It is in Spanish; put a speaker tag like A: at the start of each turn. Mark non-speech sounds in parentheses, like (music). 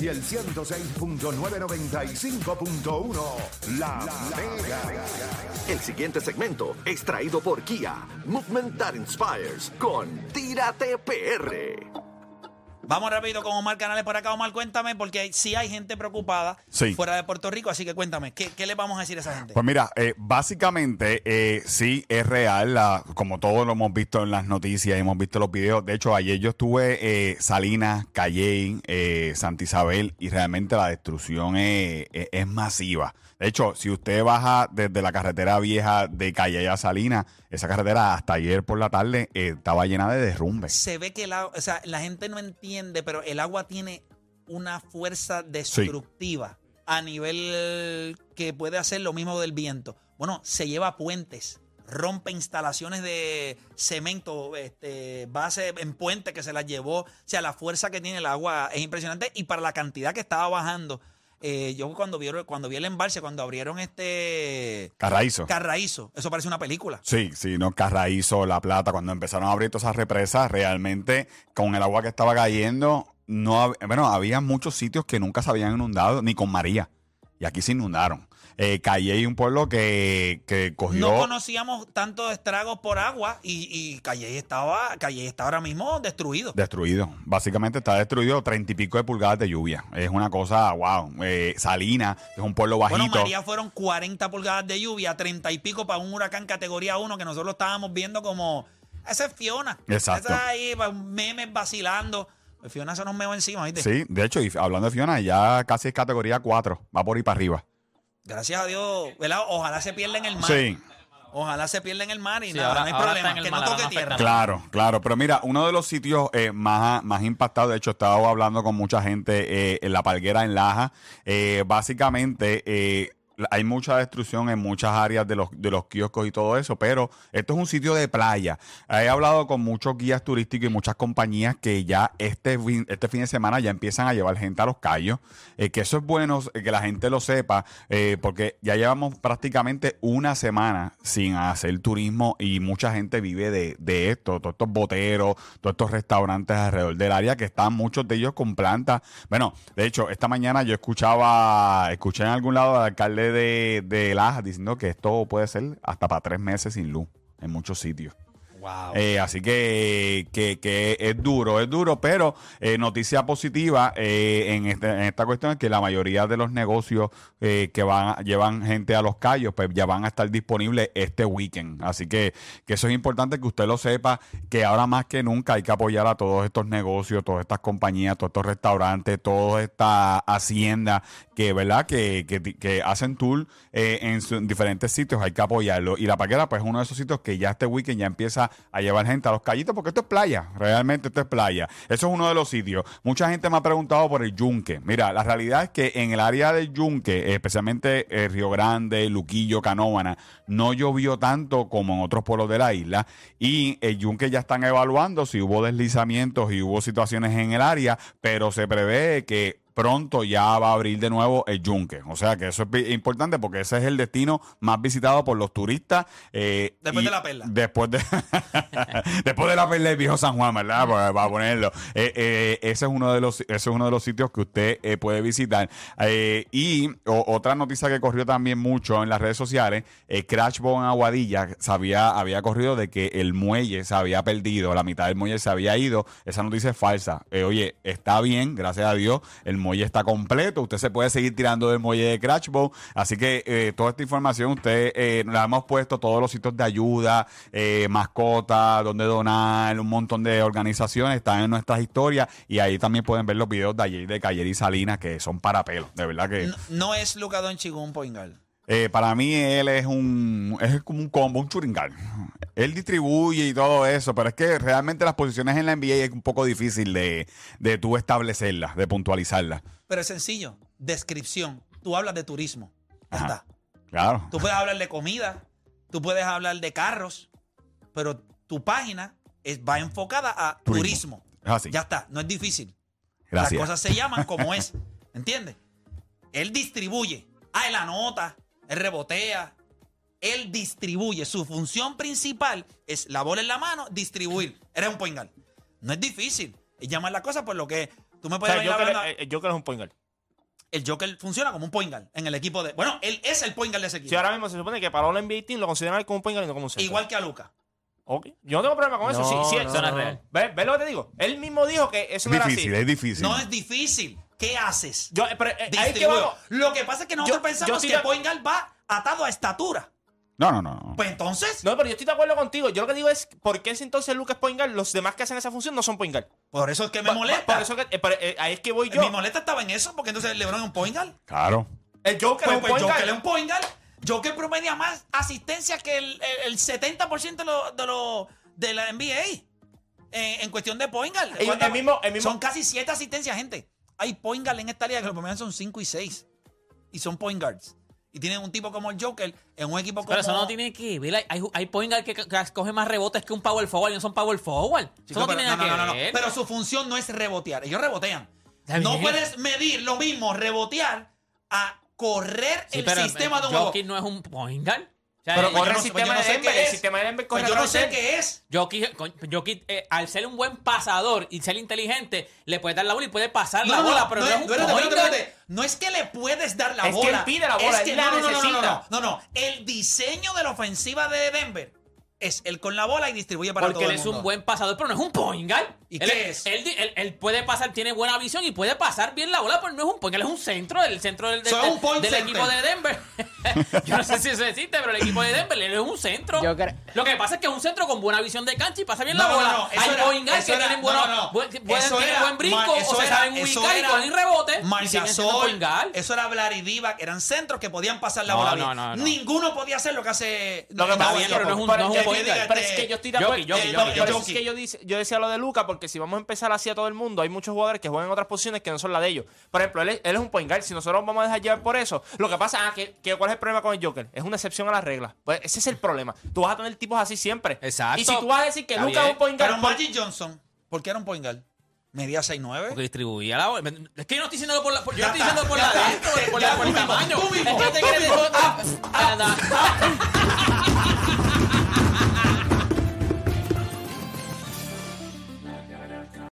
A: Y el 106.995.1 La, Mega.
B: El siguiente segmento es traído por Kia, Movement That Inspires, con Tírate PR.
C: Vamos rápido con Omar Canales por acá. Omar, cuéntame, porque sí hay gente preocupada
D: Sí.
C: fuera de Puerto Rico, así que cuéntame, ¿qué, qué le vamos a decir a esa gente?
D: Pues mira, eh, básicamente eh, sí es real, la- como todos lo hemos visto en las noticias, hemos visto los videos. De hecho, ayer yo estuve eh, Salinas, Calley, eh, Santa Isabel y realmente la destrucción es, es- es masiva. De hecho, si usted baja desde la carretera vieja de Calley a Salinas, esa carretera hasta ayer por la tarde eh, estaba llena de derrumbes.
C: Se ve que el agua, o sea, la gente no entiende, pero el agua tiene una fuerza destructiva a nivel que puede hacer lo mismo del viento. Bueno, se lleva puentes, rompe instalaciones de cemento, este, base en puente que se las llevó. O sea, la fuerza que tiene el agua es impresionante y para la cantidad que estaba bajando. Eh, yo cuando vi, cuando vi el embalse, cuando abrieron este
D: Carraízo.
C: Carraízo, eso parece una película.
D: Sí, sí, no, Carraízo, La Plata, cuando empezaron a abrir todas esas represas, realmente con el agua que estaba cayendo, no bueno, había muchos sitios que nunca se habían inundado, ni con María. Y aquí se inundaron. Eh, Calle un pueblo que, que cogió...
C: No conocíamos tantos estragos por agua y, y Calle estaba, Calle está ahora mismo destruido.
D: Destruido. Básicamente está destruido treinta y pico de pulgadas de lluvia. Es una cosa, wow. Eh, Salina, es un pueblo bajito.
C: Bueno, María fueron 40 pulgadas de lluvia, 30 y pico para un huracán categoría 1 que nosotros estábamos viendo como. Esa es Fiona.
D: Exacto.
C: Esa ahí, pa- memes vacilando. Fiona se nos meó encima, ¿viste?
D: Sí, de hecho, y hablando de Fiona, ya casi es categoría 4. Va por ahí para arriba.
C: Gracias a Dios, ¿verdad? Ojalá se pierda en el mar.
D: Sí.
C: Ojalá se pierda en el mar y
E: Sí,
C: nada,
E: ahora-
C: no hay
E: ahora
C: problema.
E: está en el
C: Que
E: mar,
C: no toque tierra.
D: Claro, claro. Pero mira, uno de los sitios eh, más, más impactados, de hecho, estaba hablando con mucha gente eh, en la palguera en Laja. Eh, básicamente, eh, hay mucha destrucción en muchas áreas de los, de los kioscos y todo eso, pero esto es un sitio de playa. He hablado con muchos guías turísticos y muchas compañías que ya este este fin de semana ya empiezan a llevar gente a los callos. Eh, que eso es bueno eh, que la gente lo sepa, eh, porque ya llevamos prácticamente una semana sin hacer turismo y mucha gente vive de, de esto, todos estos boteros, todos estos restaurantes alrededor del área que están muchos de ellos con plantas. Bueno, de hecho, esta mañana yo escuchaba, escuché en algún lado al alcalde de, de Laja diciendo que esto puede ser hasta para tres meses sin luz en muchos sitios. Eh, así que, que, es duro, es duro, pero eh, noticia positiva eh, en, este- en esta cuestión es que la mayoría de los negocios eh, que van llevan gente a los callos, pues ya van a estar disponibles este weekend. Así que, que eso es importante que usted lo sepa, que ahora más que nunca hay que apoyar a todos estos negocios, todas estas compañías, todos estos restaurantes, toda esta hacienda que, ¿verdad? Que, que, hacen tour en, su- en diferentes sitios, hay que apoyarlo. Y la paquera, pues es uno de esos sitios que ya este weekend ya empieza a llevar gente a los callitos, porque esto es playa, realmente esto es playa. Eso es uno de los sitios. Mucha gente me ha preguntado por el yunque. Mira, la realidad es que en el área del yunque, especialmente eh, Río Grande, Luquillo, Canóvana, no llovió tanto como en otros pueblos de la isla. Y el yunque ya están evaluando si hubo deslizamientos y hubo situaciones en el área, pero se prevé que pronto ya va a abrir de nuevo el yunque. O sea que eso es importante porque ese es el destino más visitado por los turistas. eh,
C: Después de la perla.
D: Después de, (laughs) después de la perla del viejo San Juan, ¿verdad? Para, para ponerlo. Eh, eh, ese, es uno de los, ese es uno de los sitios que usted eh, puede visitar. Eh, y o- otra noticia que corrió también mucho en las redes sociales, eh, Crash Bow en Aguadilla se había, corrido de que el muelle se había perdido, la mitad del muelle se había ido. Esa noticia es falsa. Oye, está bien, gracias a Dios, el muelle está completo. Usted se puede seguir tirando del muelle de Crash Bow. Así que eh, toda esta información, usted eh, la hemos puesto todos los sitios de ayuda, eh, mascotas, donde donar, un montón de organizaciones están en nuestras historias y ahí también pueden ver los videos de ayer de Cayer y Salinas que son para pelo, de verdad que
C: No, es Luca Doncic un point guard.
D: Eh, para mí él es un es como un combo, un churingal. Él distribuye y todo eso, pero es que realmente las posiciones en la NBA es un poco difícil de, de tú establecerlas, de puntualizarlas.
C: Pero es sencillo. Descripción. Tú hablas de turismo. Ya
D: Ajá.
C: está.
D: Claro.
C: Tú puedes hablar de comida, tú puedes hablar de carros, pero tu página es- va enfocada a
D: Turismo.
C: turismo.
D: Es así.
C: Ya está, no es difícil.
D: Gracias.
C: Las cosas se llaman como (laughs) es. ¿Entiendes? Él distribuye. Ah, él anota, él rebotea. Él distribuye. Su función principal es la bola en la mano, distribuir. Eres un point guard. No es difícil. Es llamar la cosa por lo que es. Tú me
E: O
C: puedes
E: sea, Joker,
C: hablando-
E: eh, el Joker es un point guard.
C: El Joker funciona como un point guard en el equipo de. Bueno, él es el point guard de ese equipo.
E: Si ahora mismo se supone que para un NBA Team lo consideran como un point guard y no como un centro.
C: Igual que a Luca.
E: Ok. Yo no tengo problema con eso.
F: No,
E: sí, sí,
F: no,
E: eso
F: no es real.
E: ¿Ves, ves lo que te digo? Él mismo dijo que eso
D: Es
E: no era
D: difícil,
E: así.
D: es difícil.
C: No es difícil. ¿Qué haces?
E: Yo, eh, pero, eh, ahí es que vamos.
C: Lo que pasa es que nosotros
E: Yo-
C: pensamos
E: estoy
C: que
E: de-
C: va atado a estatura.
D: No, no, no. no.
C: Pues entonces,
E: No, pero yo estoy de acuerdo contigo. Yo lo que digo es, ¿por qué si entonces Lucas guard? Los demás que hacen esa función no son point guard.
C: por eso es que me
E: Pa- pa-
C: molesta.
E: Por eso que, eh, pero, eh, ahí es que voy yo.
C: Mi molesta estaba en eso, porque entonces LeBron es un point guard.
D: Claro.
E: El Joker
C: Pues,
E: es un
C: pues Joker es un point guard. Joker promedia más asistencia que el, el- el 70% de, lo- de, lo- de la NBA. En, en cuestión de.
E: El- el mismo- el mismo-
C: Son casi 7 asistencias, gente. Hay point guard en esta liga que los promedian son 5 y 6. Y son point guards. Y tienen un tipo como el Joker en un equipo como...
F: Pero eso no tiene que ver. Hay, point guard que, que coge más rebotes que un power forward y no son power forward.
C: Chico,
F: eso no
C: pero,
F: tiene
C: no,
F: nada
C: no,
F: que ver.
C: Pero su función no es rebotear. Ellos rebotean. No puedes medir lo mismo rebotear a correr
F: Sí,
C: el sistema de un juego.
F: No es un point guard. Sea,
E: Pero corre el
C: no sé-
E: sistema de
C: sé
E: Denver. El
C: es.
E: sistema de Denver
C: Pues
E: corre
C: yo no sé
E: él.
C: qué es.
F: Jokic, Jokic, eh, al ser un buen pasador y ser inteligente, le puede dar la bola y puede pasar
C: No,
F: la bola,
C: no,
F: pero
C: no,
F: es
C: es-
F: un
C: espérate. No es que le puedes dar la
E: Es que
C: bola.
E: él pide la bola,
C: Es que
E: él la
C: no, no, no, no, no,
E: necesita.
C: no, no, no. El diseño de la ofensiva de Denver es él con la bola y distribuye para
F: Porque
C: todo
F: él
C: el
F: es
C: mundo.
F: un buen pasador, pero no es un point guard.
C: ¿Y
F: él,
C: qué es?
F: Él, él- él puede pasar, tiene buena visión y puede pasar bien la bola, pero no es un point guard, él es un centro, el centro del, del,
C: es
F: equipo de Denver. (laughs) Yo no sé si eso existe, pero el equipo de Denver, él es un centro.
G: Yo creo-
F: Lo que pasa es que es un centro con buena visión de cancha y pasa bien
C: No,
F: la
C: no,
F: bola.
C: no, eso
F: Hay
C: era-
F: point guards
C: eso
F: que
C: era-
F: tienen
C: no,
F: bueno,
C: no, no.
F: buen,
C: Eso
F: tienen
C: era-
F: buen brinco
C: ma-
F: o
C: eso
F: se
C: era-
F: saben
C: eso
F: ubicar y
C: era
F: cogen rebote. y siguen siendo
C: Margasol,
F: point guard.
C: eso era Vladi Divac, eran centros que podían pasar la
F: No,
C: bola
F: no,
C: bien.
F: no, no.
C: Ninguno podía hacer lo que hace
E: Lo que pasa
F: bien, pero no es un- no es un
E: que-
F: point guard.
E: pero es que yo estoy de acuerdo.
F: Jokic, Jokic,
E: no, por eso
C: Jokic.
E: es que yo, dice- yo decía lo de Luca, porque si vamos a empezar así a todo el mundo, hay muchos jugadores que juegan en otras posiciones que no son la de ellos. Por ejemplo, él es, él es un point guard. Si nosotros vamos a dejar llevar por eso, lo que pasa es que, que ¿cuál es el problema con el Joker? Es una excepción a la regla. Pues ese es el problema. Tú vas a tener tipos así siempre.
F: Exacto.
E: Y si tú vas a decir que
F: Está
E: Luca es un point guard,
C: Pero
E: por-
C: Magic Johnson, ¿por qué era un point guard? Medía 6'9".
F: Porque distribuía la bola. Es que yo no estoy diciendo por la. por- yo no estoy diciendo por la por, el tamaño.
C: tú mismo,
F: Es que te
C: tú